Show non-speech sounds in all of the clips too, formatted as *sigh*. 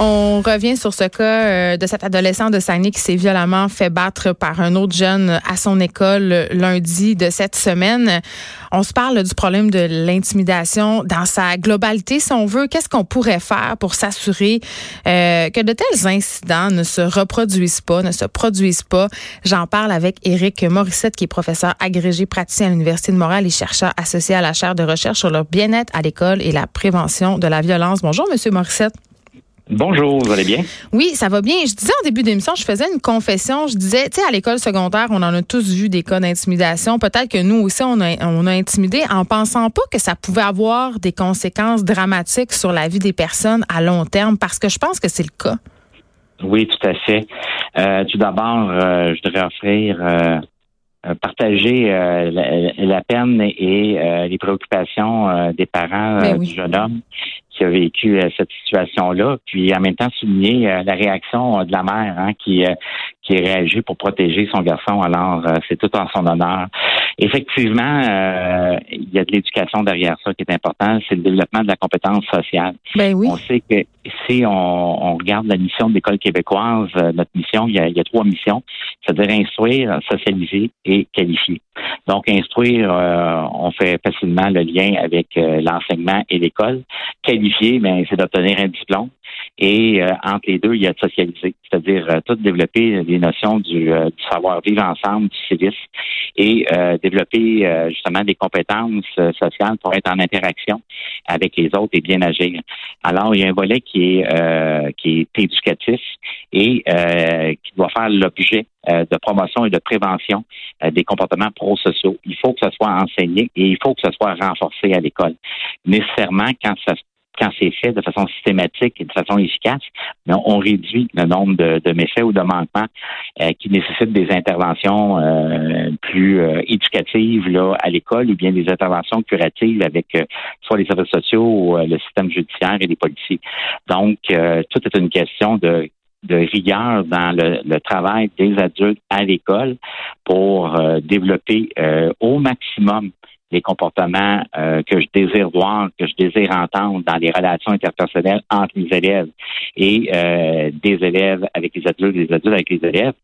On revient sur ce cas euh, de cet adolescent de Saguenay qui s'est violemment fait battre par un autre jeune à son école lundi de cette semaine. On se parle du problème de l'intimidation dans sa globalité, si on veut. Qu'est-ce qu'on pourrait faire pour s'assurer euh, que de tels incidents ne se reproduisent pas, ne se produisent pas? J'en parle avec Éric Morissette, qui est professeur agrégé praticien à l'Université de Montréal et chercheur associé à la chaire de recherche sur le bien-être à l'école et la prévention de la violence. Bonjour, Monsieur Morissette. Bonjour, vous allez bien? Oui, ça va bien. Je disais en début d'émission, je faisais une confession. Je disais, tu sais, à l'école secondaire, on en a tous vu des cas d'intimidation. Peut-être que nous aussi, on a, on a intimidé en pensant pas que ça pouvait avoir des conséquences dramatiques sur la vie des personnes à long terme, parce que je pense que c'est le cas. Oui, tout à fait. Euh, tout d'abord, euh, je voudrais offrir, euh, partager la, peine et les préoccupations des parents ben du jeune homme qui a vécu euh, cette situation-là, puis en même temps souligner euh, la réaction euh, de la mère hein, qui qui réagi pour protéger son garçon. Alors, c'est tout en son honneur. Effectivement, il y a de l'éducation derrière ça qui est important. C'est le développement de la compétence sociale. Ben oui. On sait que si on, regarde la mission de l'école québécoise, notre mission, il y, a, il y a trois missions, c'est-à-dire instruire, socialiser et qualifier. Donc, instruire, on fait facilement le lien avec l'enseignement et l'école. Qualifier, mais ben, c'est d'obtenir un diplôme. Et euh, entre les deux, il y a de socialiser, c'est-à-dire euh, tout développer les notions du, euh, du, savoir vivre ensemble, du civisme, et développer justement des compétences sociales pour être en interaction avec les autres et bien agir. Alors, il y a un volet qui est qui est éducatif et qui doit faire l'objet de promotion et de prévention des comportements prosociaux. Il faut que ce soit enseigné et il faut que ce soit renforcé à l'école. Nécessairement, quand ça quand c'est fait de façon systématique et de façon efficace, on réduit le nombre de, méfaits ou de manquements euh, qui nécessitent des interventions euh, plus euh, éducatives là, à l'école ou bien des interventions curatives avec soit les services sociaux ou le système judiciaire et les policiers. Donc, tout est une question de rigueur dans le, travail des adultes à l'école pour développer au maximum les comportements euh, que je désire voir, que je désire entendre dans les relations interpersonnelles entre les élèves et euh, des élèves avec les adultes, des adultes avec les élèves,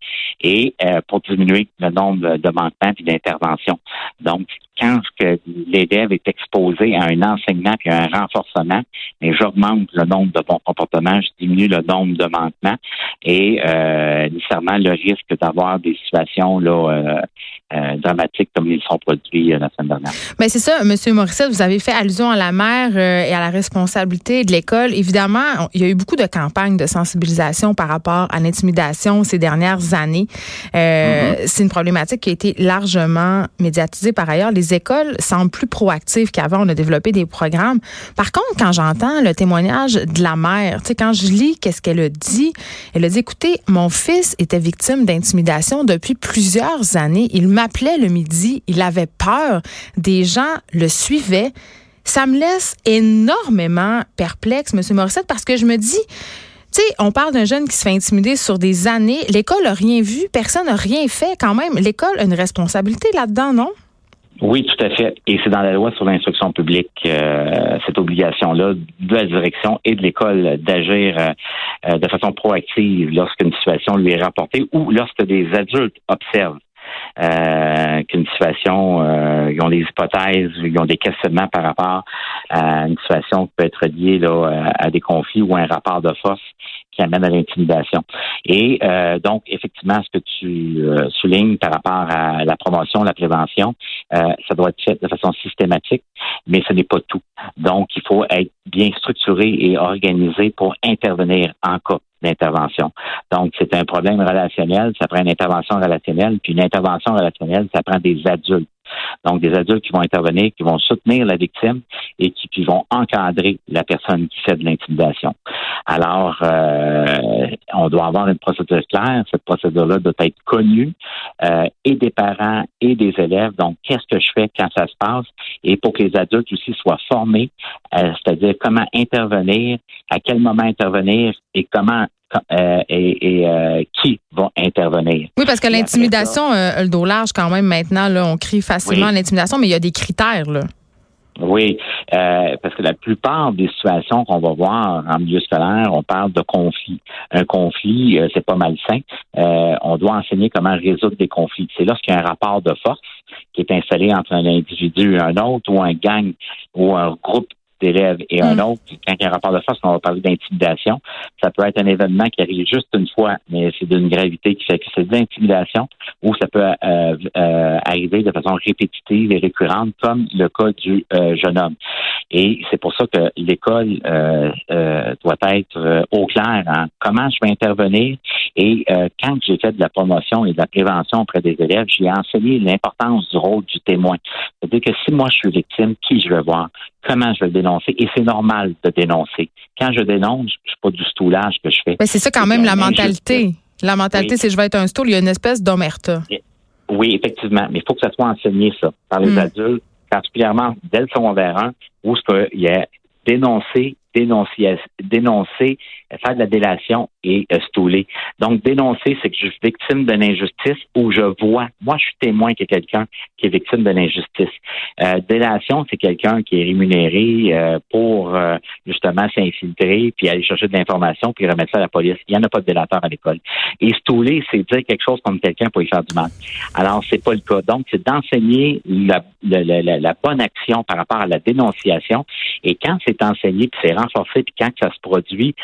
et euh, pour diminuer le nombre de manquements et d'interventions. Donc, quand l'élève est exposé à un enseignement et à un renforcement, j'augmente le nombre de bons comportements, je diminue le nombre de manquements et euh, nécessairement le risque d'avoir des situations là, euh, euh, dramatiques comme ils sont produits la semaine dernière. Mais ben, c'est ça, Monsieur Morissette, vous avez fait allusion à la mère et à la responsabilité de l'école. Évidemment, il y a eu beaucoup de campagnes de sensibilisation par rapport à l'intimidation ces dernières années. Mm-hmm. C'est une problématique qui a été largement médiatisée par ailleurs. Les les écoles semblent plus proactives qu'avant. On a développé des programmes. Par contre, quand j'entends le témoignage de la mère, tu sais, quand je lis qu'est-ce qu'elle a dit, elle a dit, écoutez, mon fils était victime d'intimidation depuis plusieurs années. Il m'appelait le midi. Il avait peur. Des gens le suivaient. Ça me laisse énormément perplexe, M. Morissette, parce que je me dis, tu sais, on parle d'un jeune qui se fait intimider sur des années. L'école n'a rien vu, personne n'a rien fait quand même. L'école a une responsabilité là-dedans, non? Oui, tout à fait. Et c'est dans la loi sur l'instruction publique euh, cette obligation-là de la direction et de l'école d'agir euh, de façon proactive lorsqu'une situation lui est rapportée ou lorsque des adultes observent euh, qu'une situation, euh, ils ont des hypothèses, ils ont des questionnements par rapport à une situation qui peut être liée là, à des conflits ou à un rapport de force qui amène à l'intimidation. Et euh, donc, effectivement, ce que tu euh, soulignes par rapport à la promotion, la prévention, euh, ça doit être fait de façon systématique, mais ce n'est pas tout. Donc, il faut être bien structuré et organisé pour intervenir en cas d'intervention. Donc, c'est un problème relationnel, ça prend une intervention relationnelle, puis une intervention relationnelle, ça prend des adultes. Donc, des adultes qui vont intervenir, qui vont soutenir la victime et qui, vont encadrer la personne qui fait de l'intimidation. Alors, euh, on doit avoir une procédure claire. Cette procédure-là doit être connue euh, et des parents et des élèves. Donc, qu'est-ce que je fais quand ça se passe? Et pour que les adultes aussi soient formés, euh, c'est-à-dire comment intervenir, à quel moment intervenir et comment et, qui. Oui, parce que l'intimidation, euh, le dos large quand même maintenant, là, on crie facilement l'intimidation, mais il y a des critères. Là. Oui, euh, parce que la plupart des situations qu'on va voir en milieu scolaire, on parle de conflit. Un conflit, euh, c'est pas malsain. Euh, on doit enseigner comment résoudre des conflits. C'est lorsqu'il y a un rapport de force qui est installé entre un individu et un autre, ou un gang, ou un groupe d'élèves et un mm. autre, quand il y a un rapport de force, on va parler d'intimidation. Ça peut être un événement qui arrive juste une fois, mais c'est d'une gravité qui fait que c'est de l'intimidation, ou ça peut euh, euh, arriver de façon répétitive et récurrente, comme le cas du euh, jeune homme. Et c'est pour ça que l'école doit être au clair en comment je vais intervenir. Et quand j'ai fait de la promotion et de la prévention auprès des élèves, j'ai enseigné l'importance du rôle du témoin. C'est-à-dire que si moi je suis victime, qui je vais voir? Comment je vais le dénoncer. Et c'est normal de dénoncer. Quand je dénonce, je suis pas du stoulage que je fais. Mais c'est ça quand même la mentalité. La mentalité, c'est je vais être un stool, il y a une espèce d'omerta. Oui, effectivement. Mais il faut que ça soit enseigné, ça, par les hmm. adultes, particulièrement dès le secondaire 1, où il y a dénoncé, dénoncer, dénoncer, faire de la délation et euh, stouler. Donc, dénoncer, c'est que je suis victime d'une injustice ou je vois, moi, je suis témoin que quelqu'un qui est victime d'une injustice. Euh, délation, c'est quelqu'un qui est rémunéré euh, pour euh, justement s'infiltrer puis aller chercher de l'information puis remettre ça à la police. Il n'y en a pas de délateur à l'école. Et stouler, c'est dire quelque chose comme quelqu'un pour y faire du mal. Alors, c'est pas le cas. Donc, c'est d'enseigner la, la, la, la, bonne action par rapport à la dénonciation. Et quand c'est enseigné puis c'est renforcé puis quand ça se produit,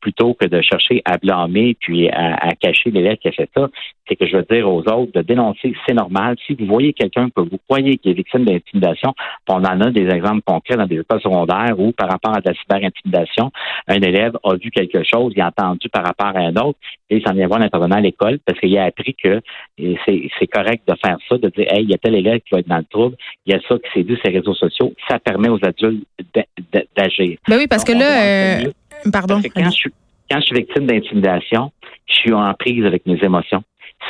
plutôt que de chercher à blâmer puis à, cacher l'élève qui a fait ça, c'est que je veux dire aux autres de dénoncer, c'est normal. Si vous voyez quelqu'un que vous croyez qui est victime d'intimidation, on en a des exemples concrets dans des écoles secondaires où, par rapport à de la cyber-intimidation, un élève a vu quelque chose, il a entendu par rapport à un autre, et il s'en vient voir l'intervenant à l'école parce qu'il a appris que c'est correct de faire ça, de dire, hey, il y a tel élève qui va être dans le trouble, il y a ça qui s'est dit sur les réseaux sociaux, ça permet aux adultes d'agir. Ben oui, parce que là, quand je suis victime d'intimidation, je suis en prise avec mes émotions.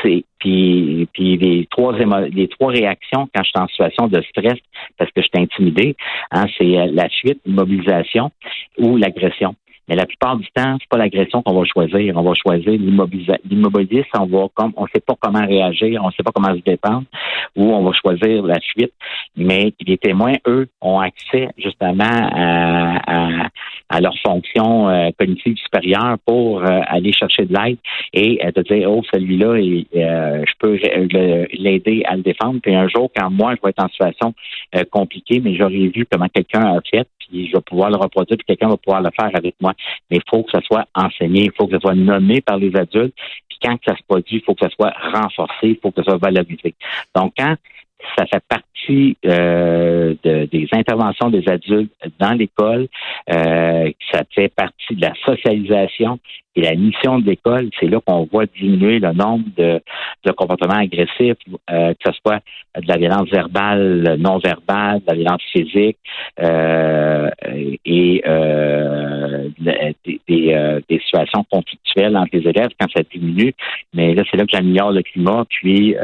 C'est puis puis les trois les trois réactions quand je suis en situation de stress parce que je suis intimidé, hein, c'est euh, la fuite, l'immobilisation ou l'agression. Mais la plupart du temps, c'est pas l'agression qu'on va choisir. On va choisir l'immobilisme. On va comme, on sait pas comment réagir, on sait pas comment se défendre, ou on va choisir la fuite. Mais les témoins, eux, ont accès justement à, à, leur fonction euh, cognitive supérieure pour euh, aller chercher de l'aide et euh, de dire, oh, celui-là, je peux l'aider à le défendre. Puis un jour, quand moi, je vais être en situation compliquée, mais j'aurais vu comment quelqu'un a fait, puis je vais pouvoir le reproduire, puis quelqu'un va pouvoir le faire avec moi. Mais il faut que ça soit enseigné, il faut que ça soit nommé par les adultes, puis quand ça se produit, il faut que ça soit renforcé, il faut que ça soit valorisé. Donc, quand ça fait partie euh, des interventions des adultes dans l'école, euh, ça fait partie de la socialisation et la mission de l'école, c'est là qu'on voit diminuer le nombre de, comportements agressifs, euh, que ce soit de la violence verbale, non verbale, de la violence physique euh, et euh, des, des, situations conflictuelles entre les élèves quand ça diminue. Mais là, c'est là que j'améliore le climat, puis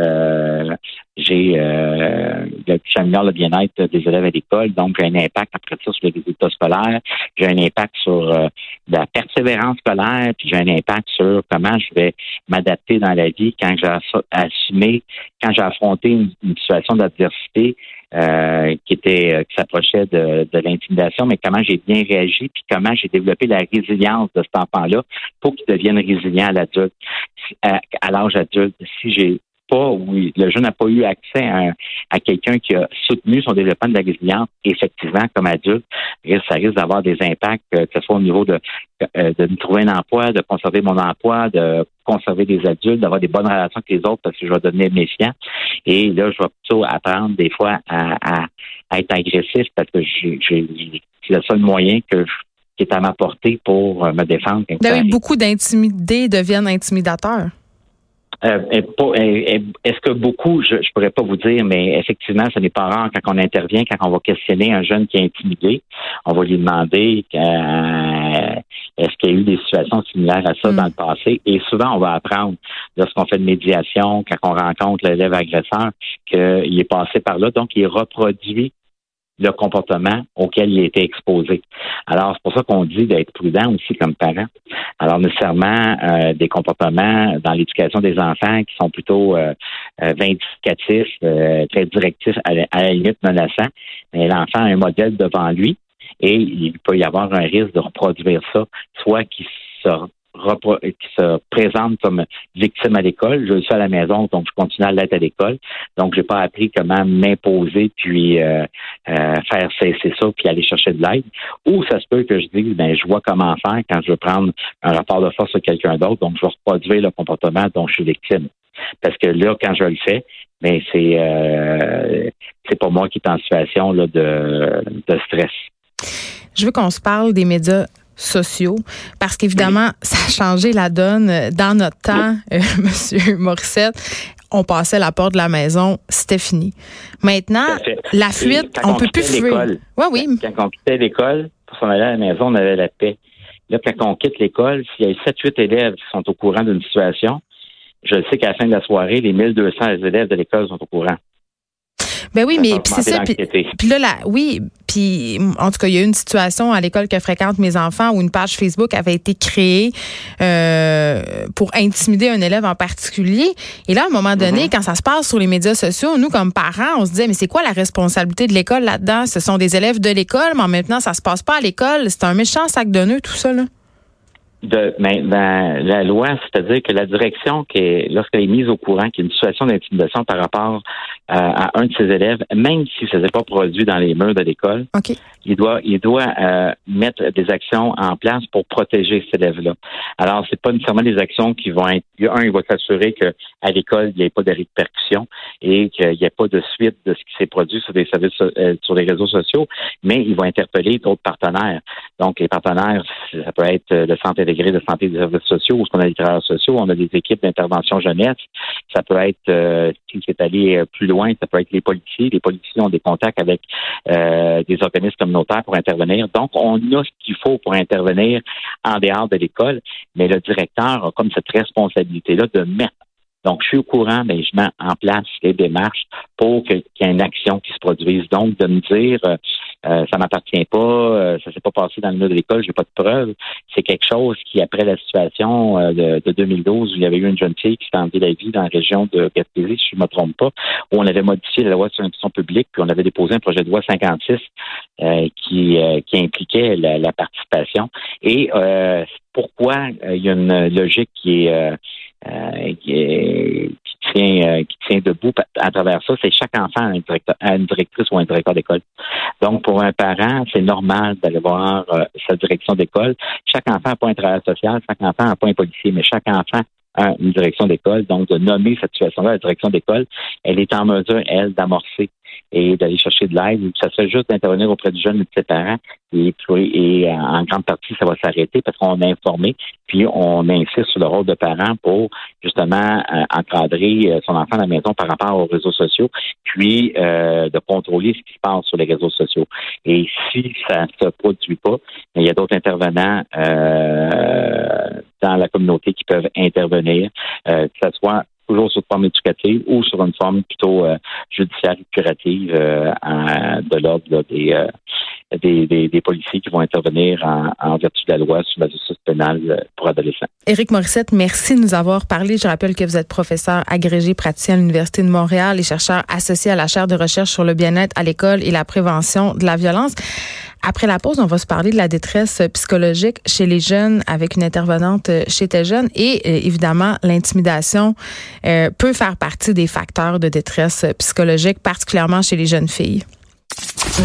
j'ai euh, j'améliore le bien-être des élèves à l'école, donc j'ai un impact après ça sur les résultats scolaires, j'ai un impact sur la persévérance scolaire, j'ai un impact sur comment je vais m'adapter dans la vie quand j'ai assumé, quand j'ai affronté une, situation d'adversité euh, qui était euh, qui s'approchait de, l'intimidation, mais comment j'ai bien réagi, puis comment j'ai développé la résilience de cet enfant-là pour qu'il devienne résilient à l'adulte, à l'âge adulte. Si j'ai oui, le jeune n'a pas eu accès à, quelqu'un qui a soutenu son développement de la résilience, effectivement, comme adulte, ça risque d'avoir des impacts, euh, que ce soit au niveau de, euh, de me trouver un emploi, de conserver mon emploi, de conserver des adultes, d'avoir des bonnes relations avec les autres parce que je vais devenir méfiant. Et là, je vais plutôt apprendre des fois à, être agressif parce que c'est le seul moyen que qui est à ma portée pour euh, me défendre. beaucoup d'intimidés deviennent intimidateurs. Euh, est-ce que beaucoup, je, ne pourrais pas vous dire, mais effectivement, ce n'est pas rare quand on intervient, quand on va questionner un jeune qui est intimidé, on va lui demander euh, est-ce qu'il y a eu des situations similaires à ça mm. dans le passé? Et souvent, on va apprendre lorsqu'on fait de médiation, quand on rencontre l'élève agresseur, qu'il est passé par là, donc il reproduit le comportement auquel il été exposé. Alors, c'est pour ça qu'on dit d'être prudent aussi comme parent. Alors, nécessairement, euh, des comportements dans l'éducation des enfants qui sont plutôt euh, euh vindicatifs, très directifs, à la, limite menaçants. Mais l'enfant a un modèle devant lui et il peut y avoir un risque de reproduire ça, soit qu'il sort qui se présente comme victime à l'école. Je suis à la maison, donc je continue à l'être à l'école. Donc, j'ai pas appris comment m'imposer puis euh, euh, faire cesser ça puis aller chercher de l'aide. Ou ça se peut que je dise, ben, je vois comment faire quand je veux prendre un rapport de force sur quelqu'un d'autre. Donc, je vais reproduire le comportement dont je suis victime. Parce que là, quand je le fais, ben c'est euh, c'est pas moi qui est en situation là, de, de stress. Je veux qu'on se parle des médias sociaux parce qu'évidemment, ça a changé la donne dans notre temps, euh, *laughs* Monsieur Morissette. On passait la porte de la maison, c'était fini. Maintenant, la fuite, on, peut plus fuir. Ouais, oui. Quand on quittait l'école, pour s'en aller à la maison, on avait la paix. Là, quand on quitte l'école, s'il y a 7-8 élèves qui sont au courant d'une situation, je sais qu'à la fin de la soirée, les 1200 élèves de l'école sont au courant. Ben oui, mais c'est ça. Puis là, oui, puis en tout cas, il y a eu une situation à l'école que fréquentent mes enfants où une page Facebook avait été créée euh, pour intimider un élève en particulier. Et là, à un moment donné, mm-hmm. quand ça se passe sur les médias sociaux, nous, comme parents, on se disait, mais c'est quoi la responsabilité de l'école là-dedans? Ce sont des élèves de l'école, mais maintenant, ça se passe pas à l'école. C'est un méchant sac de nœuds, tout ça, là de ben, ben, la loi, c'est-à-dire que la direction qui est lorsqu'elle est mise au courant qu'il y a une situation d'intimidation par rapport euh, à un de ses élèves, même si ça n'est pas produit dans les murs de l'école, il doit il doit euh, mettre des actions en place pour protéger cet élève-là. Alors, c'est pas nécessairement des actions qui vont être un, il va s'assurer que à l'école, il n'y ait pas de répercussions et qu'il n'y ait pas de suite de ce qui s'est produit sur des services euh, sur les réseaux sociaux, mais il va interpeller d'autres partenaires. Donc, les partenaires, ça peut être le centre de santé des services sociaux, où on a des travailleurs sociaux, on a des équipes d'intervention jeunesse. Ça peut être, euh, si allé euh, plus loin, ça peut être les policiers. Les policiers ont des contacts avec euh, des organismes communautaires pour intervenir. Donc, on a ce qu'il faut pour intervenir en dehors de l'école, mais le directeur a comme cette responsabilité-là de mettre donc, je suis au courant, mais je mets en place les démarches pour qu'il y ait une action qui se produise. Donc, de me dire, euh, ça m'appartient pas, euh, ça s'est pas passé dans le milieu de l'école, j'ai pas de preuves. C'est quelque chose qui, après la situation euh, de, de, 2012, où il y avait eu une jeune fille qui s'est enlevée la vie dans la région de Gaspésie, si je me trompe pas, où on avait modifié la loi sur l'institution publique, puis on avait déposé un projet de loi 56 qui, qui impliquait la, participation. Et pourquoi il y a une logique qui est, qui, tient, qui tient debout à travers ça, c'est chaque enfant a une directrice ou un directeur d'école. Donc, pour un parent, c'est normal d'aller voir euh, sa direction d'école. Chaque enfant n'a pas un travail social, chaque enfant n'a pas un policier, mais chaque enfant a une direction d'école. Donc, de nommer cette situation-là la direction d'école, elle est en mesure, elle, d'amorcer et d'aller chercher de l'aide. Ça serait juste d'intervenir auprès du jeune et de ses parents. Et, et en grande partie, ça va s'arrêter parce qu'on a informé, puis on insiste sur le rôle de parent pour justement euh, encadrer euh, son enfant à la maison par rapport aux réseaux sociaux, puis euh, de contrôler ce qui se passe sur les réseaux sociaux. Et si ça ne se produit pas, il y a d'autres intervenants dans la communauté qui peuvent intervenir, que ce soit toujours sur une forme éducative ou sur une forme plutôt euh, judiciaire curative euh, de l'ordre euh, des, des, des, policiers qui vont intervenir en, vertu de la loi sur la justice pénale pour adolescents. Éric Morissette, merci de nous avoir parlé. Je rappelle que vous êtes professeur agrégé praticien à l'Université de Montréal et chercheur associé à la chaire de recherche sur le bien-être à l'école et la prévention de la violence. Après la pause, on va se parler de la détresse psychologique chez les jeunes avec une intervenante chez tes jeunes et euh, évidemment l'intimidation euh, peut faire partie des facteurs de détresse psychologique, particulièrement chez les jeunes filles.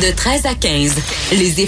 De 13 à 15, les